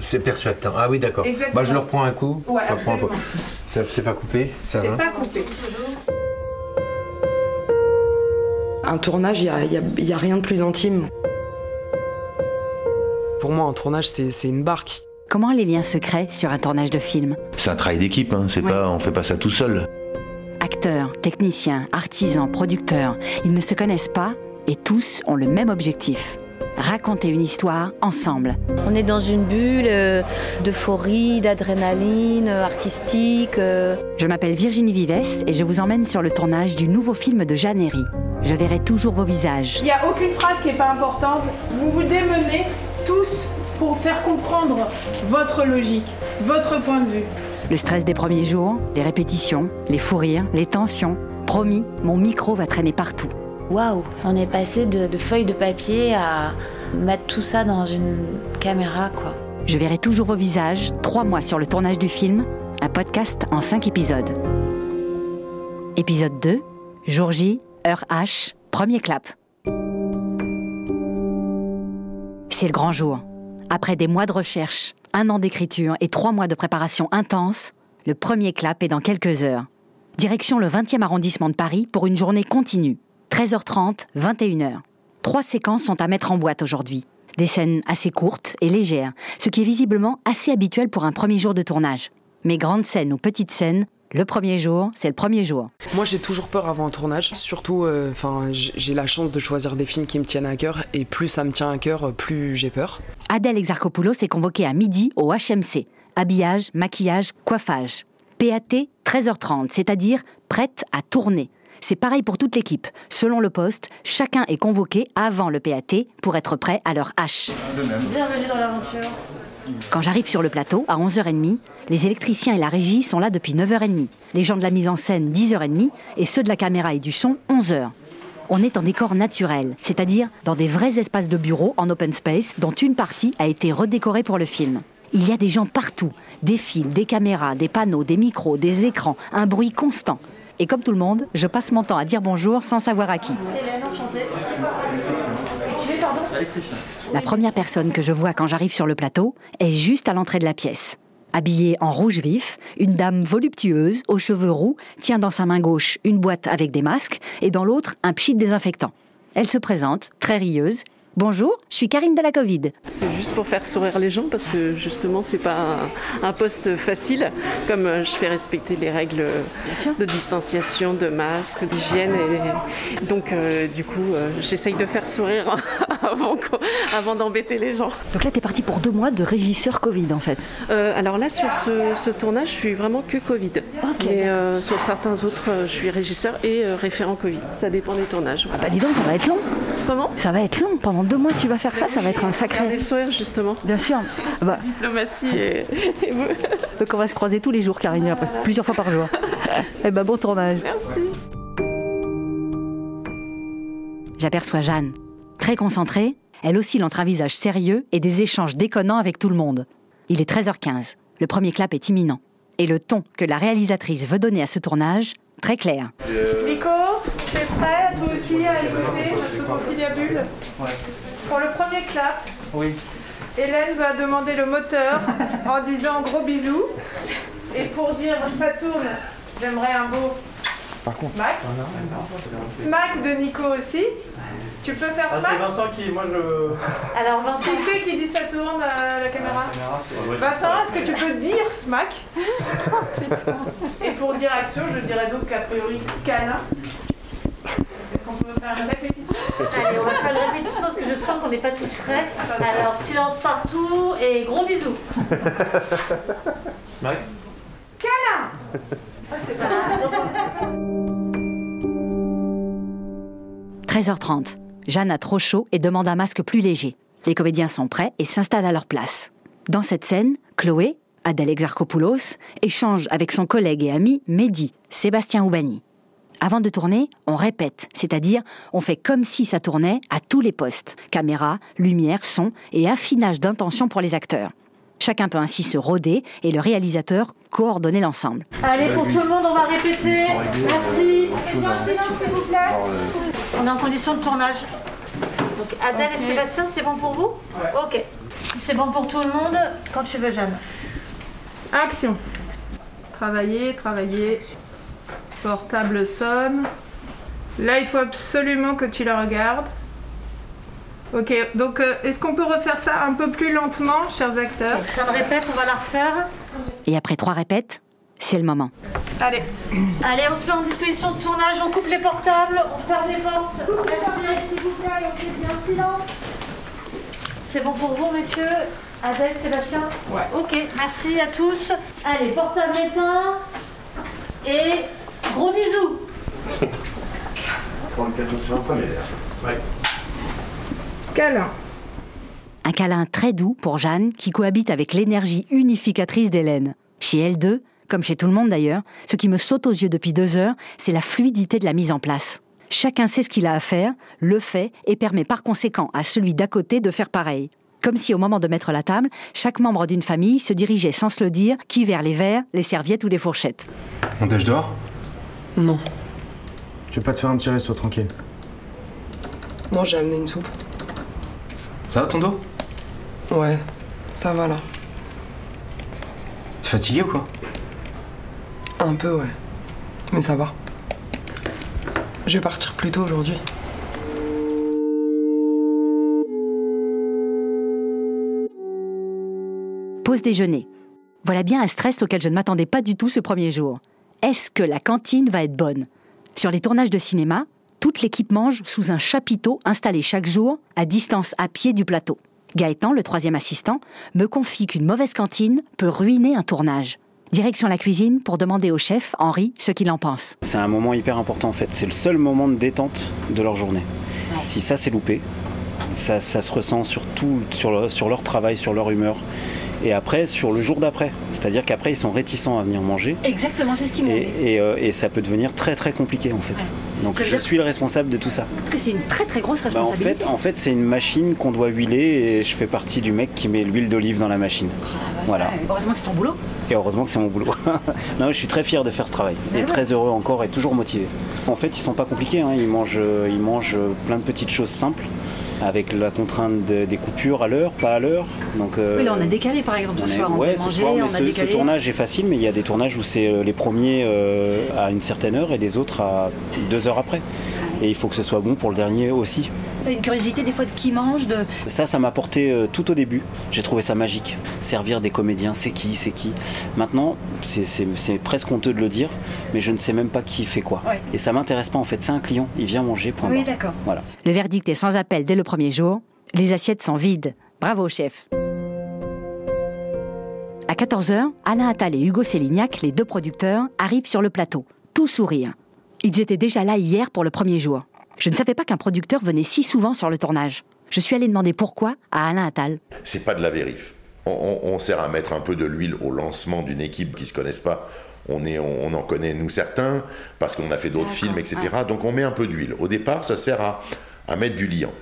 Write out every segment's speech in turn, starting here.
C'est persuadant. Ah oui, d'accord. Bah, je le reprends un coup. Ouais, je reprends un coup. absolument. Ça, c'est pas coupé, ça va pas coupé. Un tournage, il n'y a, y a- y a rien de plus intime. Pour moi, un tournage, c'est une barque. Comment les liens se créent sur un tournage de film C'est un travail d'équipe, hein. c'est Ouais. pas, on fait pas ça tout seul. Acteurs, techniciens, artisans, producteurs, ils ne se connaissent pas et tous ont le même objectif. Raconter une histoire ensemble. On est dans une bulle euh, d'euphorie, d'adrénaline euh, artistique. euh. Je m'appelle Virginie Vives et je vous emmène sur le tournage du nouveau film de Jeanne Herry. Je verrai toujours vos visages. Il n'y a aucune phrase qui n'est pas importante. Vous vous démenez tous pour faire comprendre votre logique, votre point de vue. Le stress des premiers jours, les répétitions, les fous rires, les tensions. Promis, mon micro va traîner partout. Waouh On est passé de, feuilles de papier à mettre tout ça dans une caméra, quoi. Je verrai toujours vos visages, trois mois sur le tournage du film, un podcast en cinq épisodes. Épisode 2, jour J, heure H, premier clap. C'est le grand jour. Après des mois de recherche, un an d'écriture et trois mois de préparation intense, le premier clap est dans quelques heures. Direction le 20e arrondissement de Paris pour une journée continue. 13h30, 21h. Trois séquences sont à mettre en boîte aujourd'hui. Des scènes assez courtes et légères, ce qui est visiblement assez habituel pour un premier jour de tournage. Mais grandes scènes ou petites scènes, le premier jour, c'est le premier jour. Moi, j'ai toujours peur avant un tournage. Surtout, euh, enfin, j'ai la chance de choisir des films qui me tiennent à cœur. Et plus ça me tient à cœur, euh, plus j'ai peur. Adèle Exarchopoulos est convoquée à midi au HMC. Habillage, maquillage, coiffage. PAT, 13h30, c'est-à-dire prête à tourner. C'est pareil pour toute l'équipe. Selon le poste, chacun est convoqué avant le PAT pour être prêt à leur H. Bienvenue dans l'aventure. Quand j'arrive sur le plateau, à 11h30, les électriciens et la régie sont là depuis 9h30. Les gens de la mise en scène, 10h30, et ceux de la caméra et du son, 11h. On est en décor naturel, c'est-à-dire dans des vrais espaces de bureau en open space dont une partie a été redécorée pour le film. Il y a des gens partout, des fils, des caméras, des panneaux, des micros, des écrans, un bruit constant. Et comme tout le monde, je passe mon temps à dire bonjour sans savoir à qui. Hélène, enchantée. Tu es, pardon La première personne que je vois quand j'arrive sur le plateau est juste à l'entrée de la pièce. Habillée en rouge vif, une dame voluptueuse, aux cheveux roux, tient dans sa main gauche une boîte avec des masques et dans l'autre un pchit désinfectant. Elle se présente, très rieuse. Bonjour, je suis Karine de la Covid. C'est juste pour faire sourire les gens parce que justement c'est pas un, un poste facile comme euh, je fais respecter les règles de distanciation, de masque, d'hygiène et donc euh, du coup euh, j'essaye de faire sourire avant, d'embêter les gens. Donc là, t'es parti pour deux mois de régisseur Covid en fait. Euh, alors là sur ce, ce tournage je suis vraiment que Covid. Mais euh, sur certains autres je suis régisseur et référent Covid. Ça dépend des tournages. Ah bah dis donc, ça va être long. Comment Ça va être long. Pendant deux mois, tu vas faire ça, ça va être un sacré. le sourire justement. Bien sûr. Bah, Diplomatie et, et vous. donc on va se croiser tous les jours, Karine, après, plusieurs fois par jour. Eh ben bon tournage. Merci. J'aperçois Jeanne. Très concentrée, elle oscille entre un visage sérieux et des échanges déconnants avec tout le monde. Il est 13h15. Le premier clap est imminent. Et le ton que la réalisatrice veut donner à ce tournage, très clair. Nico, t'es prêt toi aussi à écouter notre conciliabule Pour le premier clap, Oui. Hélène va demander le moteur en disant gros bisous. Et pour dire ça tourne, j'aimerais un beau smack. Smack de Nico aussi. Tu peux faire Ah, c'est smack Vincent qui, moi je. Alors Vincent, Qui c'est qui dit ça tourne à la caméra Vincent, est-ce que tu peux dire smack Et pour dire action, je dirais donc a priori câlin. Est-ce qu'on peut faire une répétition allez, on va faire une répétition parce que je sens qu'on n'est pas tous prêts. Alors silence partout et gros bisous. Mike Câlin 13h30. Jeanne a trop chaud et demande un masque plus léger. Les comédiens sont prêts et s'installent à leur place. Dans cette scène, Chloé, Adèle Exarchopoulos, échange avec son collègue et ami Mehdi, Sébastien Oubani. Avant de tourner, on répète, c'est-à-dire on fait comme si ça tournait à tous les postes caméra, lumière, son et affinage d'intention pour les acteurs. Chacun peut ainsi se roder et le réalisateur coordonner l'ensemble. Allez, pour tout le monde, on va répéter. Merci. silence, s'il vous plaît. On est en condition de tournage. Donc, Adèle et Sébastien, c'est bon pour vous Ok. Si c'est bon pour tout le monde, quand tu veux, Jeanne. Action. Travailler, travailler. Portable sonne. Là, il faut absolument que tu la regardes. Ok, donc euh, est-ce qu'on peut refaire ça un peu plus lentement, chers acteurs de répète, on va la refaire. Et après trois répètes, c'est le moment. Allez. Allez, on se met en disposition de tournage, on coupe les portables, on ferme les portes. Merci, s'il vous plaît, on fait bien silence. C'est bon pour vous, messieurs? Adèle, Sébastien? Ouais. Ok, merci à tous. Allez, portable éteint. Et gros bisous. Pour le 4 sur un premier. Ouais. Câlin. Un câlin très doux pour Jeanne qui cohabite avec l'énergie unificatrice d'Hélène. Chez elle deux, comme chez tout le monde d'ailleurs, ce qui me saute aux yeux depuis deux heures, c'est la fluidité de la mise en place. Chacun sait ce qu'il a à faire, le fait et permet par conséquent à celui d'à côté de faire pareil. Comme si au moment de mettre la table, chaque membre d'une famille se dirigeait sans se le dire qui vers les verres, les serviettes ou les fourchettes. On tâche dehors Non. Tu veux pas te faire un petit resto tranquille Non, j'ai amené une soupe. Ça va ton dos Ouais, ça va là. T'es fatigué ou quoi Un peu, ouais. Mais ça va. Je vais partir plus tôt aujourd'hui. Pause déjeuner. Voilà bien un stress auquel je ne m'attendais pas du tout ce premier jour. Est-ce que la cantine va être bonne? Sur les tournages de cinéma, toute l'équipe mange sous un chapiteau installé chaque jour à distance à pied du plateau. Gaëtan, le troisième assistant, me confie qu'une mauvaise cantine peut ruiner un tournage. Direction la cuisine pour demander au chef, Henri, ce qu'il en pense. C'est un moment hyper important en fait. C'est le seul moment de détente de leur journée. Si ça c'est loupé, ça, ça se ressent sur tout, sur, le- sur leur travail, sur leur humeur. Et après, sur le jour d'après. C'est-à-dire qu'après, ils sont réticents à venir manger. Exactement, c'est ce qu'ils Et, et, euh, et ça peut devenir très très compliqué en fait. Donc je suis le responsable de tout ça. que c'est une très très grosse Bah, en fait, en fait c'est une machine qu'on doit huiler et je fais partie du mec qui met l'huile d'olive dans la machine. Voilà. Heureusement que c'est ton boulot. Et heureusement que c'est mon boulot. non, je suis très fier de faire ce travail. et très heureux encore et toujours motivé. En fait, ils sont pas compliqués. hein. Ils, mangent, euh, ils mangent plein de petites choses simples avec la contrainte de- des coupures à l'heure, pas à l'heure. Donc, euh, Oui, là on a décalé par exemple ce on est- soir. On ouais, devait ce manger, soir, mais on a ce, ce décalé. tournage est facile, mais il y a des tournages où c'est euh, les premiers euh, à une certaine heure et les autres à deux heures après. Et il faut que ce soit bon pour le dernier aussi. T'as une curiosité des fois de qui mange, de. Ça, ça m'a porté euh, tout au début. J'ai trouvé ça magique. Servir des comédiens, c'est qui, c'est qui. Maintenant, c'est- presque honteux de le dire, mais je ne sais même pas qui fait quoi. Ouais. Et ça m'intéresse pas en fait. C'est un client, il vient manger, point Oui, d'accord. Voilà. Le verdict est sans appel dès le premier jour. Les assiettes sont vides. Bravo, chef. À 14h, Alain Attal et Hugo Sélignac, les deux producteurs, arrivent sur le plateau, tout sourire. Ils étaient déjà là hier pour le premier jour. Je ne savais pas qu'un producteur venait si souvent sur le tournage. Je suis allée demander pourquoi à Alain Attal. C'est pas de la vérif. On, on- on sert à mettre un peu de l'huile au lancement d'une équipe qui se connaissent pas. On, est, on, on en connaît nous certains parce qu'on a fait d'autres films, etc. Donc on met un peu d'huile. Au départ, ça sert à, à mettre du liant.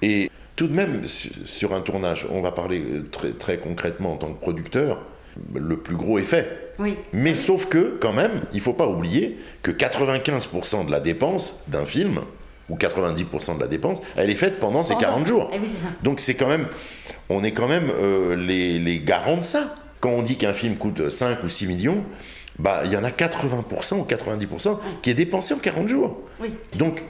Et tout de même, su- sur un tournage, on va parler euh, très, très concrètement en tant que producteur, le plus gros est fait. Oui. Mais sauf que, quand même, il faut pas oublier que 95% de la dépense d'un film, ou 90% de la dépense, elle est faite pendant ces 40 jours. Eh oui, c'est ça. Donc c'est quand même, on est quand même euh, les, les garants de ça. Quand on dit qu'un film coûte 5 ou 6 millions, bah il y en a 80% ou 90% qui est dépensé en 40 jours. Oui. Donc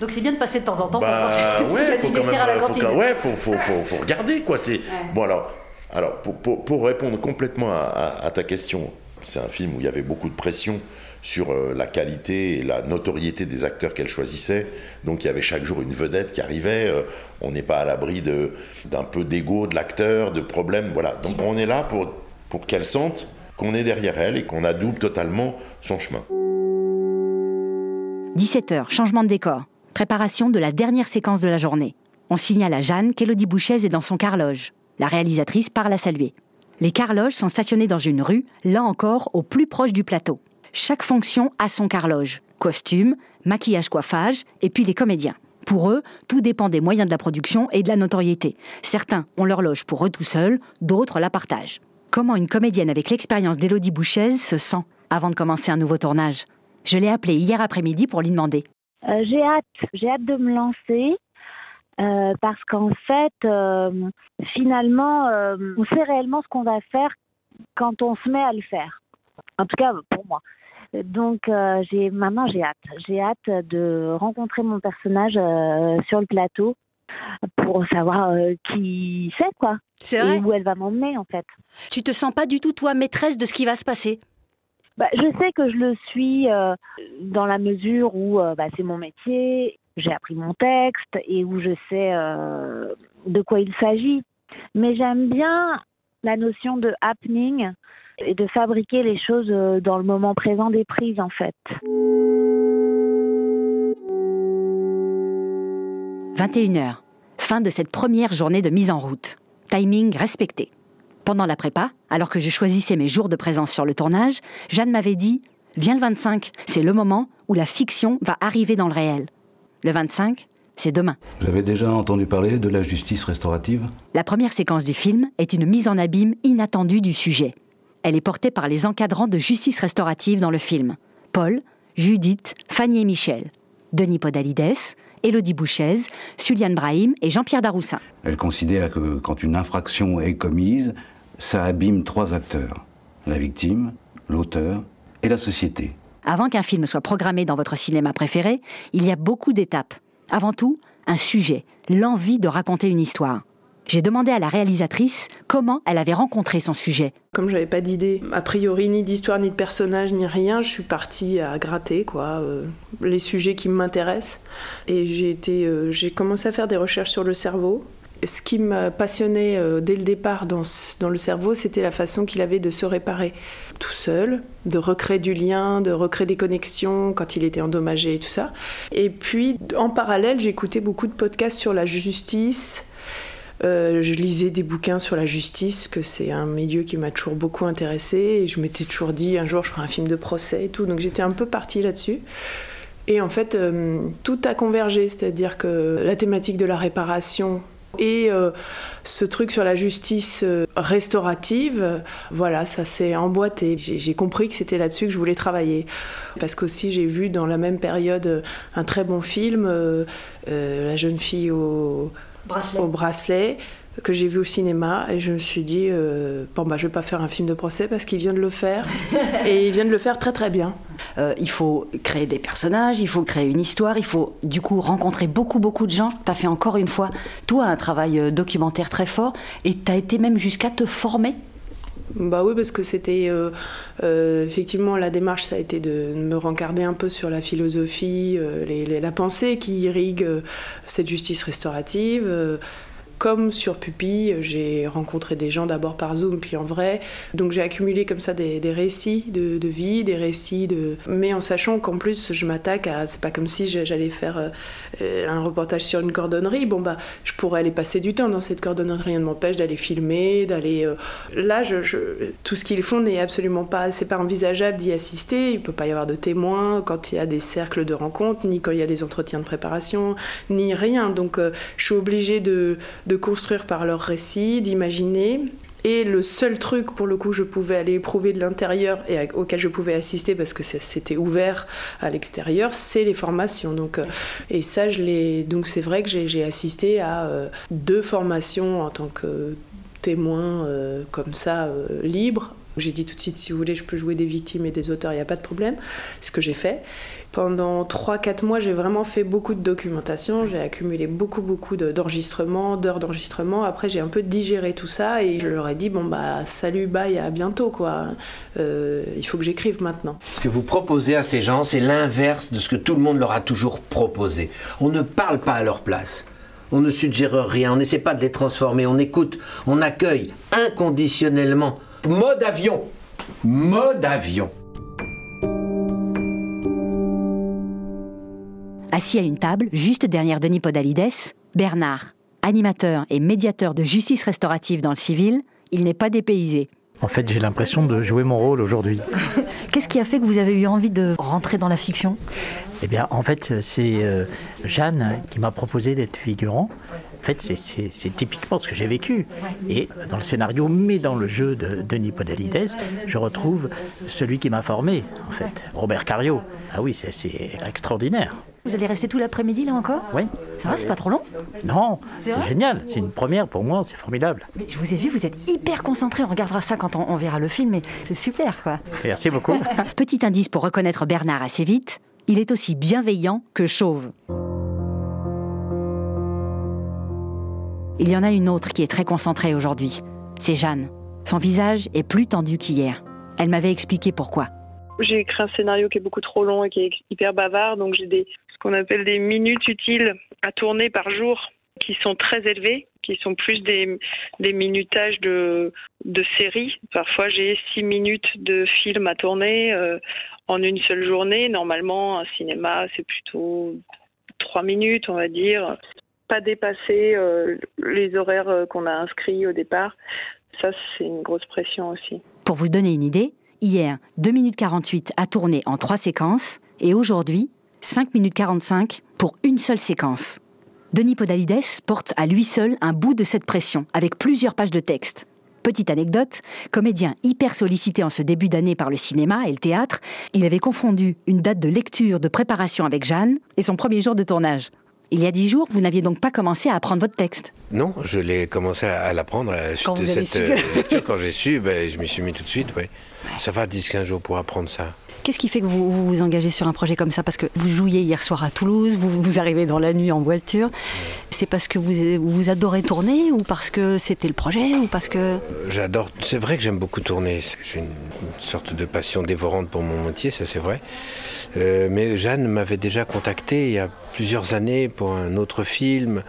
Donc c'est bien de passer de temps en temps bah pour voir a ouais, faut quand même, à la faut, cantine. quand- ouais, faut, faut, faut, faut regarder quoi. C'est bon alors, alors pour, pour, pour répondre complètement à, à- à ta question, c'est un film où il y avait beaucoup de pression sur euh, la qualité et la notoriété des acteurs qu'elle choisissait. Donc il y avait chaque jour une vedette qui arrivait. euh, on n'est pas à l'abri d'un peu d'ego de l'acteur, de problèmes. Voilà. Donc on est là pour pour qu'elle sente qu'on est derrière elle et qu'on adoube totalement son chemin. 17h, changement de décor. Préparation de la dernière séquence de la journée. On signale à Jeanne qu'Élodie Bouchez est dans son carloge. La réalisatrice parle à saluer. Les carloges sont stationnés dans une rue, là encore au plus proche du plateau. Chaque fonction a son carloge. Costume, maquillage, coiffage, et puis les comédiens. Pour eux, tout dépend des moyens de la production et de la notoriété. Certains ont leur loge pour eux tout seuls, d'autres la partagent. Comment une comédienne avec l'expérience d'Élodie Bouchez se sent avant de commencer un nouveau tournage? Je l'ai appelée hier après-midi pour lui demander. Euh, j'ai hâte, j'ai hâte de me lancer. Euh, parce qu'en fait, euh, finalement, on sait réellement ce qu'on va faire quand on se met à le faire. En tout cas, pour moi. Donc, j'ai maintenant, j'ai hâte. J'ai hâte de rencontrer mon personnage sur le plateau pour savoir qui c'est, quoi. C'est vrai? Et où elle va m'emmener, en fait. Tu te sens pas du tout, toi, maîtresse de ce qui va se passer? Bah, je sais que je le suis dans la mesure où bah, c'est mon métier j'ai appris mon texte et où je sais euh, de quoi il s'agit. Mais j'aime bien la notion de happening et de fabriquer les choses euh, dans le moment présent des prises en fait. 21h, fin de cette première journée de mise en route. Timing respecté. Pendant la prépa, alors que je choisissais mes jours de présence sur le tournage, Jeanne m'avait dit Viens le 25, c'est le moment où la fiction va arriver dans le réel. Le 25, c'est demain. Vous avez déjà entendu parler de la justice restaurative? La première séquence du film est une mise en abîme inattendue du sujet. Elle est portée par les encadrants de justice restaurative dans le film. Paul, Judith, Fanny et Michel. Denis Podalides, Elodie Bouchez, Suliane Brahim et Jean-Pierre Daroussin. Elle considère que quand une infraction est commise, ça abîme trois acteurs. La victime, l'auteur et la société. Avant qu'un film soit programmé dans votre cinéma préféré, il y a beaucoup d'étapes. Avant tout, un sujet, l'envie de raconter une histoire. J'ai demandé à la réalisatrice comment elle avait rencontré son sujet. Comme j'avais pas d'idée, a priori ni d'histoire ni de personnage ni rien, je suis partie à gratter quoi, euh, les sujets qui m'intéressent et j'ai été, euh, j'ai commencé à faire des recherches sur le cerveau ce qui m'a passionné euh, dès le départ dans, dans le cerveau, c'était la façon qu'il avait de se réparer tout seul, de recréer du lien, de recréer des connexions quand il était endommagé et tout ça. Et puis, en parallèle, j'écoutais beaucoup de podcasts sur la justice. Euh, je lisais des bouquins sur la justice, que c'est un milieu qui m'a toujours beaucoup intéressé. Et je m'étais toujours dit, un jour, je ferai un film de procès et tout. Donc j'étais un peu partie là-dessus. Et en fait, euh, tout a convergé, c'est-à-dire que la thématique de la réparation et euh, ce truc sur la justice restaurative, voilà, ça s'est emboîté. J'ai compris que c'était là-dessus que je voulais travailler. Parce qu'aussi, j'ai vu dans la même période un très bon film, La jeune fille au Au bracelet que j'ai vu au cinéma et je me suis dit euh, bon bah je vais pas faire un film de procès parce qu'il vient de le faire et il vient de le faire très très bien. Euh, il faut créer des personnages, il faut créer une histoire, il faut du coup rencontrer beaucoup beaucoup de gens. Tu as fait encore une fois toi un travail euh, documentaire très fort et tu as été même jusqu'à te former bah oui, parce que c'était effectivement la démarche, ça a été de me rencarder un peu sur la philosophie, la pensée qui irrigue cette justice restaurative comme sur Pupille, j'ai rencontré des gens d'abord par Zoom, puis en vrai. Donc j'ai accumulé comme ça des, récits de, vie, des récits de. Mais en sachant qu'en plus, je m'attaque à. C'est pas comme si j'allais faire euh, un reportage sur une cordonnerie. Bon, bah, je pourrais aller passer du temps dans cette cordonnerie. Rien ne m'empêche d'aller filmer, d'aller. Euh, là, tout ce qu'ils font n'est absolument pas. C'est pas envisageable d'y assister. Il peut pas y avoir de témoins quand il y a des cercles de rencontres, ni quand il y a des entretiens de préparation, ni rien. Donc euh, je suis obligée de construire par leur récit, d'imaginer. Et le seul truc, pour le coup, je pouvais aller éprouver de l'intérieur et auquel je pouvais assister parce que c'était ouvert à l'extérieur, c'est les formations. Donc, euh, et ça, je. Donc, c'est vrai que j'ai assisté à euh, deux formations en tant que témoin euh, comme ça, libre. J'ai dit tout de suite, si vous voulez, je peux jouer des victimes et des auteurs, il n'y a pas de problème. Ce que j'ai fait. Pendant 3-4 mois, j'ai vraiment fait beaucoup de documentation, j'ai accumulé beaucoup, beaucoup d'enregistrements, d'heures d'enregistrement. Après, j'ai un peu digéré tout ça et je leur ai dit bon, bah, salut, bye, à bientôt, quoi. Euh, il faut que j'écrive maintenant. Ce que vous proposez à ces gens, c'est l'inverse de ce que tout le monde leur a toujours proposé. On ne parle pas à leur place. On ne suggère rien, on n'essaie pas de les transformer, on écoute, on accueille inconditionnellement. Mode avion. Mode avion. Assis à une table, juste derrière Denis Podalides, Bernard, animateur et médiateur de justice restaurative dans le civil, il n'est pas dépaysé. En fait, j'ai l'impression de jouer mon rôle aujourd'hui. Qu'est-ce qui a fait que vous avez eu envie de rentrer dans la fiction? Eh bien, en fait, c'est euh, Jeanne qui m'a proposé d'être figurant. En fait, c'est typiquement ce que j'ai vécu. Et dans le scénario, mais dans le jeu de Denis Podalides, je retrouve celui qui m'a formé, en fait, Robert Cario. Ah oui, c'est extraordinaire. Vous allez rester tout l'après-midi là encore Oui. Ça va, c'est pas trop long Non, C'est génial. C'est une première pour moi, c'est formidable. Mais je vous ai vu, vous êtes hyper concentré. On regardera ça quand on, on verra le film, mais c'est super quoi. Merci beaucoup. Petit indice pour reconnaître Bernard assez vite, il est aussi bienveillant que chauve. Il y en a une autre qui est très concentrée aujourd'hui. C'est Jeanne. Son visage est plus tendu qu'hier. Elle m'avait expliqué pourquoi. J'ai écrit un scénario qui est beaucoup trop long et qui est hyper bavard, donc j'ai des qu'on appelle des minutes utiles à tourner par jour qui sont très élevées, qui sont plus des, minutages de, de séries. Parfois j'ai six minutes de film à tourner euh, en une seule journée. Normalement, un cinéma, c'est plutôt trois minutes, on va dire. Pas dépasser euh, les horaires euh, qu'on a inscrits au départ. Ça, c'est une grosse pression aussi. Pour vous donner une idée, hier, 2 minutes 48 à tourner en trois séquences, et aujourd'hui, 5 minutes 45 pour une seule séquence. Denis Podalides porte à lui seul un bout de cette pression, avec plusieurs pages de texte. Petite anecdote, comédien hyper sollicité en ce début d'année par le cinéma et le théâtre, il avait confondu une date de lecture de préparation avec Jeanne et son premier jour de tournage. Il y a dix jours, vous n'aviez donc pas commencé à apprendre votre texte. Non, je l'ai commencé à, l'apprendre à la suite Quand de vous avez cette su. euh, lecture. Quand j'ai su, ben, je m'y suis mis tout de suite. Ouais. Ça va 10-15 jours pour apprendre ça. Qu'est-ce qui fait que vous vous, vous engagez sur un projet comme ça Parce que vous jouiez hier soir à Toulouse, vous, vous arrivez dans la nuit en voiture. C'est parce que vous, vous adorez tourner ou parce que c'était le projet ou parce que... Euh, J'adore. C'est vrai que j'aime beaucoup tourner. J'ai une, une sorte de passion dévorante pour mon métier, ça c'est vrai. Euh, mais Jeanne m'avait déjà contacté il y a plusieurs années pour un autre film.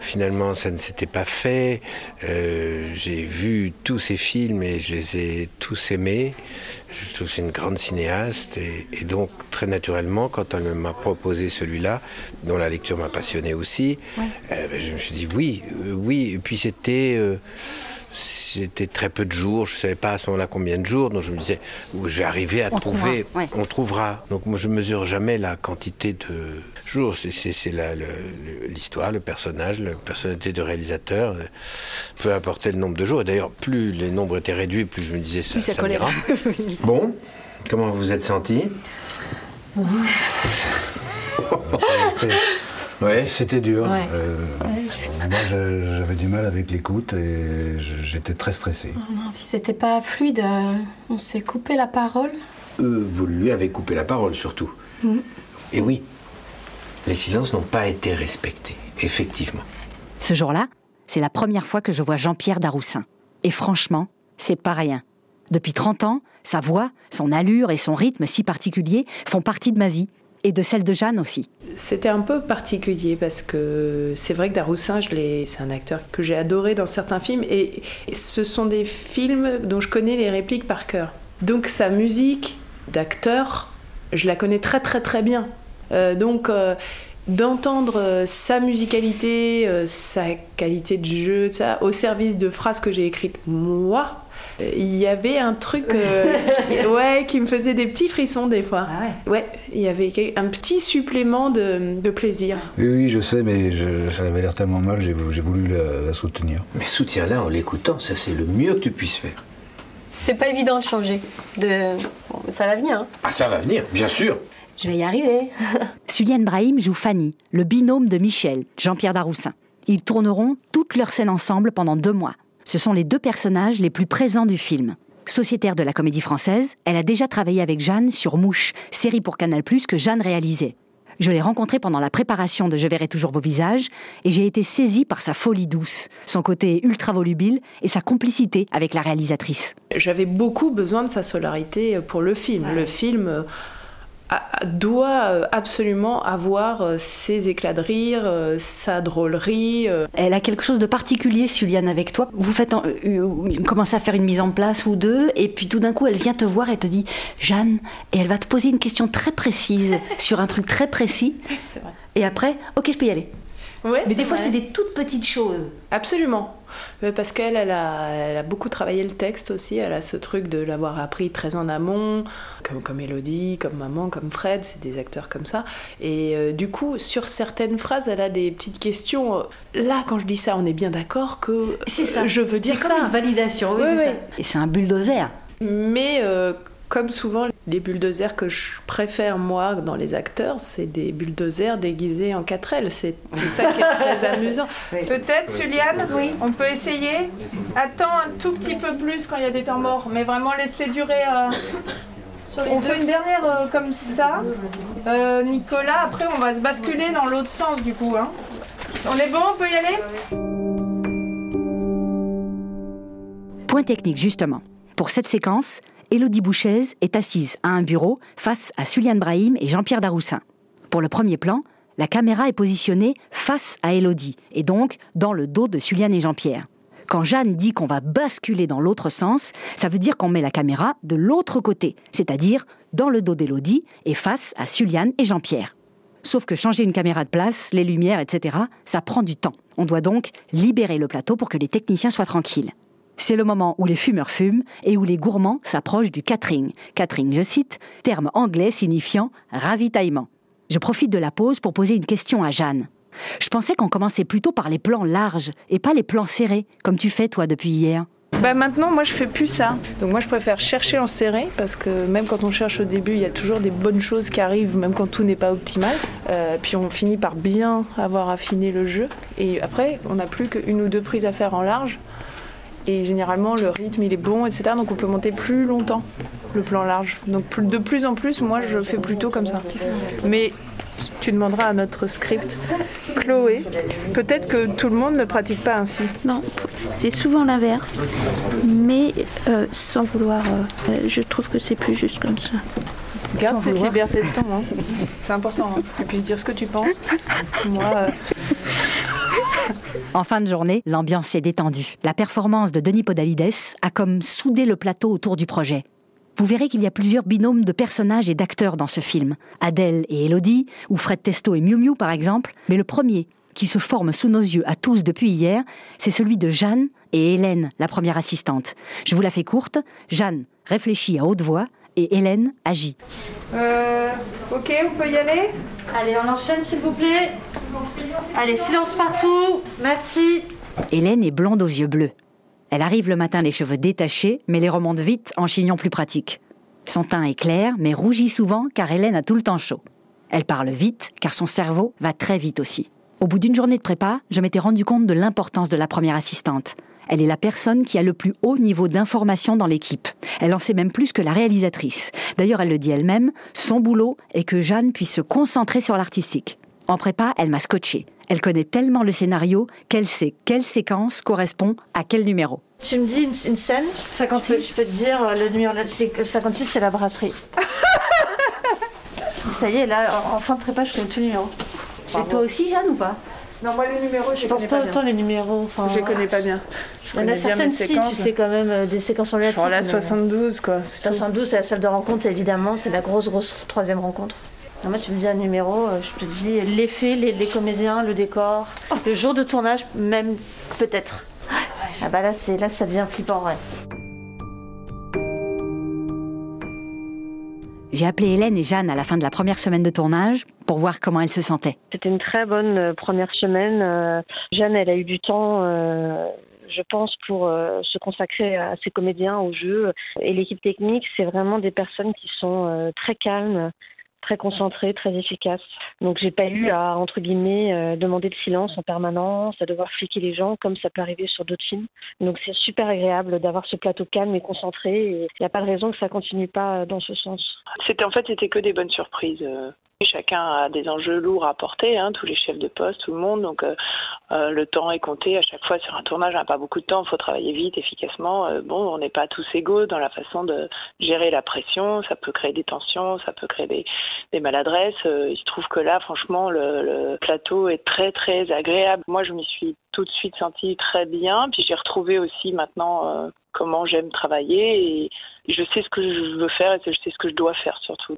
Finalement, ça ne s'était pas fait. Euh, J'ai vu tous ces films et je les ai tous aimés. Je trouve que c'est une grande cinéaste et, et donc très naturellement, quand elle m'a proposé celui-là, dont la lecture m'a passionné aussi, euh, ben, je me suis dit oui, euh, oui. Et puis c'était euh, c'était très peu de jours. Je ne savais pas à ce moment-là combien de jours, donc je me disais où je vais arriver à On trouver. trouvera, ouais. On trouvera. Donc moi je mesure jamais la quantité de jours. C'est- le- le- l'histoire, le, personnage, la personnalité du réalisateur. Peu importe le nombre de jours. Et d'ailleurs, plus les nombres étaient réduits, plus je me disais ça, Plus ça ça. Bon, comment vous vous êtes senti Ouais. C'était dur. Ouais. Euh, moi, j'avais du mal avec l'écoute et j'étais très stressé. Puis c'était pas fluide. euh, On s'est coupé la parole. Euh, Vous lui avez coupé la parole surtout. Mhm. Et oui, les silences n'ont pas été respectés, effectivement. Ce jour-là, c'est la première fois que je vois Jean-Pierre Daroussin. Et franchement, c'est pas rien. Depuis 30 ans, sa voix, son allure et son rythme si particuliers font partie de ma vie. Et de celle de Jeanne aussi. C'était un peu particulier parce que c'est vrai que Daroussin, c'est un acteur que j'ai adoré dans certains films et ce sont des films dont je connais les répliques par cœur. Donc sa musique d'acteur, je la connais très très très bien. Euh, donc euh, d'entendre euh, sa musicalité, sa qualité de jeu, ça, au service de phrases que j'ai écrites moi, il y avait un truc euh, qui, ouais, qui me faisait des petits frissons des fois. ouais. il y avait un petit supplément de, de plaisir. Oui, oui, je sais, mais je- ça avait l'air tellement mal, j'ai j'ai voulu la, la soutenir. Mais soutiens-la en l'écoutant, ça c'est le mieux que tu puisses faire. C'est pas évident de changer. De... bon, ça va venir. hein. Ah, ça va venir, bien sûr. Je vais y arriver. Suliane Brahim joue Fanny, le binôme de Michel, Jean-Pierre Daroussin. Ils tourneront toutes leurs scènes ensemble pendant deux mois. Ce sont les deux personnages les plus présents du film. Sociétaire de la comédie française, elle a déjà travaillé avec Jeanne sur Mouche, série pour Canal+, que Jeanne réalisait. Je l'ai rencontrée pendant la préparation de Je verrai toujours vos visages et j'ai été saisie par sa folie douce, son côté ultra volubile et sa complicité avec la réalisatrice. J'avais beaucoup besoin de sa solarité pour le film. Le film doit euh, absolument avoir euh, ses éclats de rire, euh, sa drôlerie. Elle a quelque chose de particulier, Suliane, avec toi. Vous faites en- commencez à faire une mise en place ou deux, et puis tout d'un coup, elle vient te voir et te dit Jeanne, et elle va te poser une question très précise sur un truc très précis. C'est vrai. Et après, ok, je peux y aller. Ouais, Mais des fois, c'est des toutes petites choses. Absolument. Mais Parce qu'elle, elle a, elle a beaucoup travaillé le texte aussi. Elle a ce truc de l'avoir appris très en amont, comme, comme Elodie, comme Maman, comme Fred, c'est des acteurs comme ça. Et euh, du coup, sur certaines phrases, elle a des petites questions. Euh, Là, quand je dis ça, on est bien d'accord que C'est ça. euh, je veux dire C'est ça. comme une validation. oui, Oui, c'est ça. Et c'est un bulldozer. Mais euh, Comme souvent, les bulldozers que je préfère, moi, dans les acteurs, c'est des bulldozers déguisés en 4L. C'est ça qui est très amusant. Peut-être, Juliane Oui. On peut essayer Attends un tout petit peu plus quand il y a des temps morts, mais vraiment laisse-les durer. euh, On fait une dernière euh, comme ça. Euh, Nicolas, après on va se basculer dans l'autre sens du coup. hein. On est bon, on peut y aller? Point technique, justement. Pour cette séquence, Élodie Bouchez est assise à un bureau face à Suliane Brahim et Jean-Pierre Daroussin. Pour le premier plan, la caméra est positionnée face à Élodie, et donc dans le dos de Suliane et Jean-Pierre. Quand Jeanne dit qu'on va basculer dans l'autre sens, ça veut dire qu'on met la caméra de l'autre côté, c'est-à-dire dans le dos d'Élodie et face à Suliane et Jean-Pierre. Sauf que changer une caméra de place, les lumières, etc., ça prend du temps. On doit donc libérer le plateau pour que les techniciens soient tranquilles. C'est le moment où les fumeurs fument et où les gourmands s'approchent du catering. Catering, je cite, terme anglais signifiant ravitaillement. Je profite de la pause pour poser une question à Jeanne. Je pensais qu'on commençait plutôt par les plans larges et pas les plans serrés, comme tu fais toi depuis hier. Bah maintenant, moi, je fais plus ça. Donc moi, je préfère chercher en serré parce que même quand on cherche au début, il y a toujours des bonnes choses qui arrivent, même quand tout n'est pas optimal. Euh, puis on finit par bien avoir affiné le jeu. Et après, on n'a plus qu'une ou deux prises à faire en large. Et généralement, le rythme, il est bon, etc. Donc on peut monter plus longtemps le plan large. Donc de plus en plus, moi, je fais plutôt comme ça. Mais tu demanderas à notre script, Chloé, peut-être que tout le monde ne pratique pas ainsi. Non, c'est souvent l'inverse, mais euh, sans vouloir. euh, euh, je trouve que c'est plus juste comme ça. Garde Sans cette vouloir. liberté de temps, hein. c'est important. Hein. Que tu puisses dire ce que tu penses. Moi, euh, En fin de journée, l'ambiance est détendue. La performance de Denis Podalides a comme soudé le plateau autour du projet. Vous verrez qu'il y a plusieurs binômes de personnages et d'acteurs dans ce film. Adèle et Elodie, ou Fred Testo et Miu Miu par exemple. Mais le premier, qui se forme sous nos yeux à tous depuis hier, c'est celui de Jeanne et Hélène, la première assistante. Je vous la fais courte. Jeanne réfléchit à haute voix et Hélène agit. Euh, ok, on peut y aller? Allez, on enchaîne s'il vous plaît. Allez, silence partout. Merci. Hélène est blonde aux yeux bleus. Elle arrive le matin les cheveux détachés, mais les remonte vite en chignon plus pratique. Son teint est clair, mais rougit souvent car Hélène a tout le temps chaud. Elle parle vite car son cerveau va très vite aussi. Au bout d'une journée de prépa, je m'étais rendu compte de l'importance de la première assistante. Elle est la personne qui a le plus haut niveau d'information dans l'équipe. Elle en sait même plus que la réalisatrice. D'ailleurs, elle le dit elle-même, son boulot est que Jeanne puisse se concentrer sur l'artistique. En prépa, elle m'a scotché. Elle connaît tellement le scénario qu'elle sait quelle séquence correspond à quel numéro. Tu me dis une, une scène 56 je peux, te dire, euh, le numéro c'est que 56, c'est la brasserie. Ça y est, là, en, en fin de prépa, je connais tous les numéros. Et toi aussi, Jeanne, ou pas? Non, moi les numéros, je, Je pense connais pas bien. autant les numéros. Enfin, Je les connais pas bien. Je Il y en a certaines, si, tu séquences. sais quand même euh, des séquences en lettres. Genre la 72, quoi. 72, c'est la salle de rencontre, évidemment, c'est la grosse, grosse troisième rencontre. Non, moi, tu me dis un numéro, euh, je te dis l'effet, les, les comédiens, le décor, le jour de tournage, même peut-être. Ah bah là, c'est là, ça devient flippant, ouais. J'ai appelé Hélène et Jeanne à la fin de la première semaine de tournage pour voir comment elles se sentaient. C'était une très bonne euh, première semaine. Euh, Jeanne, elle a eu du temps, euh, je pense, pour euh, se consacrer à ses comédiens, au jeu. Et l'équipe technique, c'est vraiment des personnes qui sont euh, très calmes, très concentrées, très efficaces. Donc, j'ai pas eu à, entre guillemets, euh, demander le silence en permanence, à devoir fliquer les gens, comme ça peut arriver sur d'autres films. Donc, c'est super agréable d'avoir ce plateau calme et concentré. Il n'y a pas de raison que ça continue pas euh, dans ce sens. C'était en fait, c'était que des bonnes surprises. Chacun a des enjeux lourds à porter, hein, tous les chefs de poste, tout le monde. Donc euh, euh, le temps est compté à chaque fois sur un tournage. On n'a pas beaucoup de temps, il faut travailler vite, efficacement. Euh, bon, on n'est pas tous égaux dans la façon de gérer la pression. Ça peut créer des tensions, ça peut créer des, maladresses. Euh, il trouve que là, franchement, le, le plateau est très très agréable. Moi, je m'y suis tout de suite sentie très bien. Puis j'ai retrouvé aussi maintenant comment j'aime travailler et je sais ce que je veux faire et je sais ce que je dois faire surtout.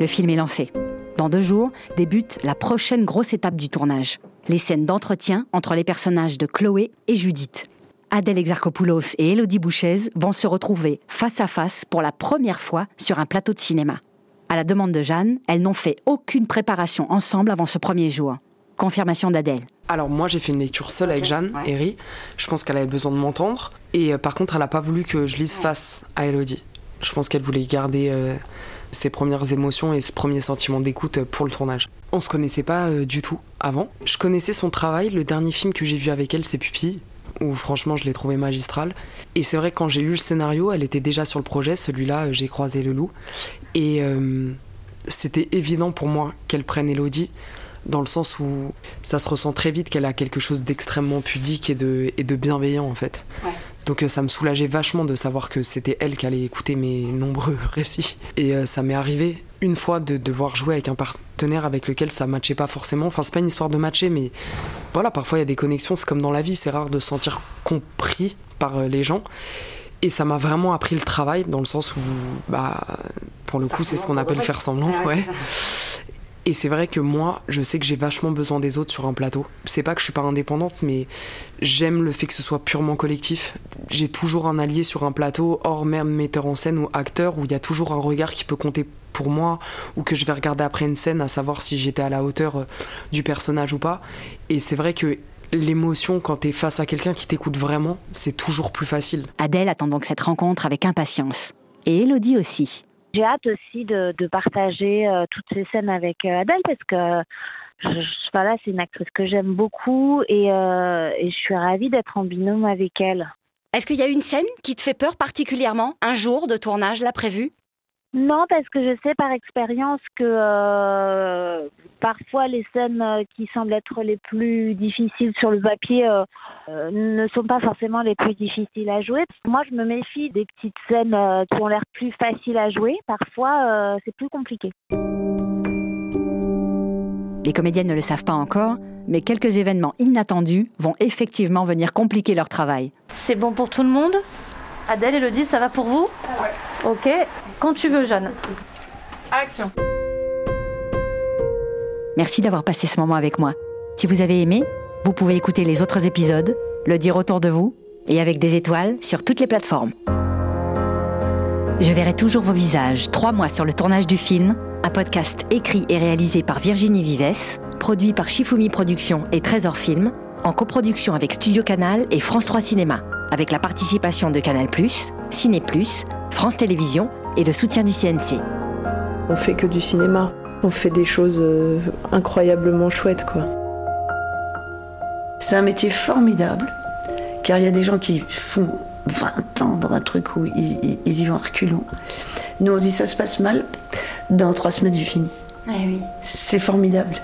Le film est lancé. Dans deux jours débute la prochaine grosse étape du tournage. Les scènes d'entretien entre les personnages de Chloé et Judith. Adèle Exarchopoulos et Élodie Bouchez vont se retrouver face à face pour la première fois sur un plateau de cinéma. À la demande de Jeanne, elles n'ont fait aucune préparation ensemble avant ce premier jour. confirmation d'Adèle. Alors moi j'ai fait une lecture seule avec Jeanne, Eri. Je pense qu'elle avait besoin de m'entendre. Et euh, par contre elle n'a pas voulu que je lise face à Elodie. Je pense qu'elle voulait garder euh, ses premières émotions et ses premiers sentiments d'écoute pour le tournage. On se connaissait pas euh, du tout avant. Je connaissais son travail. Le dernier film que j'ai vu avec elle c'est Pupille où franchement je l'ai trouvé magistral. Et c'est vrai quand j'ai lu le scénario, elle était déjà sur le projet. Celui-là, euh, j'ai croisé le loup. Et euh, c'était évident pour moi qu'elle prenne Elodie dans le sens où ça se ressent très vite qu'elle a quelque chose d'extrêmement pudique et de, et de bienveillant en fait. Donc ça me soulageait vachement de savoir que c'était elle qui allait écouter mes nombreux récits. Et euh, ça m'est arrivé une fois de devoir jouer avec un partenaire avec lequel ça matchait pas forcément. Enfin c'est pas une histoire de matcher mais voilà parfois il y a des connexions, c'est comme dans la vie, c'est rare de se sentir compris par euh, les gens. Et ça m'a vraiment appris le travail dans le sens où bah pour le coup c'est ce qu'on appelle faire semblant, ouais. Et c'est vrai que moi, je sais que j'ai vachement besoin des autres sur un plateau. C'est pas que je suis pas indépendante, mais j'aime le fait que ce soit purement collectif. J'ai toujours un allié sur un plateau, hors même metteur en scène ou acteur, où il y a toujours un regard qui peut compter pour moi, ou que je vais regarder après une scène à savoir si j'étais à la hauteur euh, du personnage ou pas. Et c'est vrai que l'émotion, quand t'es face à quelqu'un qui t'écoute vraiment, c'est toujours plus facile. Adèle attend donc cette rencontre avec impatience. Et Elodie aussi. J'ai hâte aussi de, partager euh, toutes ces scènes avec euh, Adèle parce que je- voilà, c'est une actrice que j'aime beaucoup et, euh, et je suis ravie d'être en binôme avec elle. Est-ce qu'il y a une scène qui te fait peur particulièrement? Un jour de tournage là prévu? Non, parce que je sais par expérience que euh, parfois les scènes euh, qui semblent être les plus difficiles sur le papier euh, euh, ne sont pas forcément les plus difficiles à jouer. Moi, je me méfie des petites scènes euh, qui ont l'air plus faciles à jouer. Parfois, euh, c'est plus compliqué. Les comédiennes ne le savent pas encore, mais quelques événements inattendus vont effectivement venir compliquer leur travail. C'est bon pour tout le monde? Adèle, Elodie, ça va pour vous? Ok. Quand tu veux, Jeanne. Action. Merci d'avoir passé ce moment avec moi. Si vous avez aimé, vous pouvez écouter les autres épisodes, le dire autour de vous et avec des étoiles sur toutes les plateformes. Je verrai toujours vos visages trois mois sur le tournage du film, un podcast écrit et réalisé par Virginie Vives, produit par Shifumi Productions et Trésor Film, en coproduction avec Studio Canal et France 3 Cinéma, avec la participation de Canal+, Ciné+, France Télévisions et le soutien du CNC. On fait que du cinéma. On fait des choses euh, incroyablement chouettes, quoi. C'est un métier formidable, car il y a des gens qui font 20 ans dans un truc où ils, ils- ils y vont reculons. Nous, on se dit ça se passe mal, dans trois semaines, j'ai fini. oui. C'est formidable.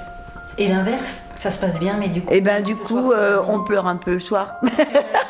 Et l'inverse, ça se passe bien, mais du coup. Et ben du coup, euh, on pleure un peu le soir.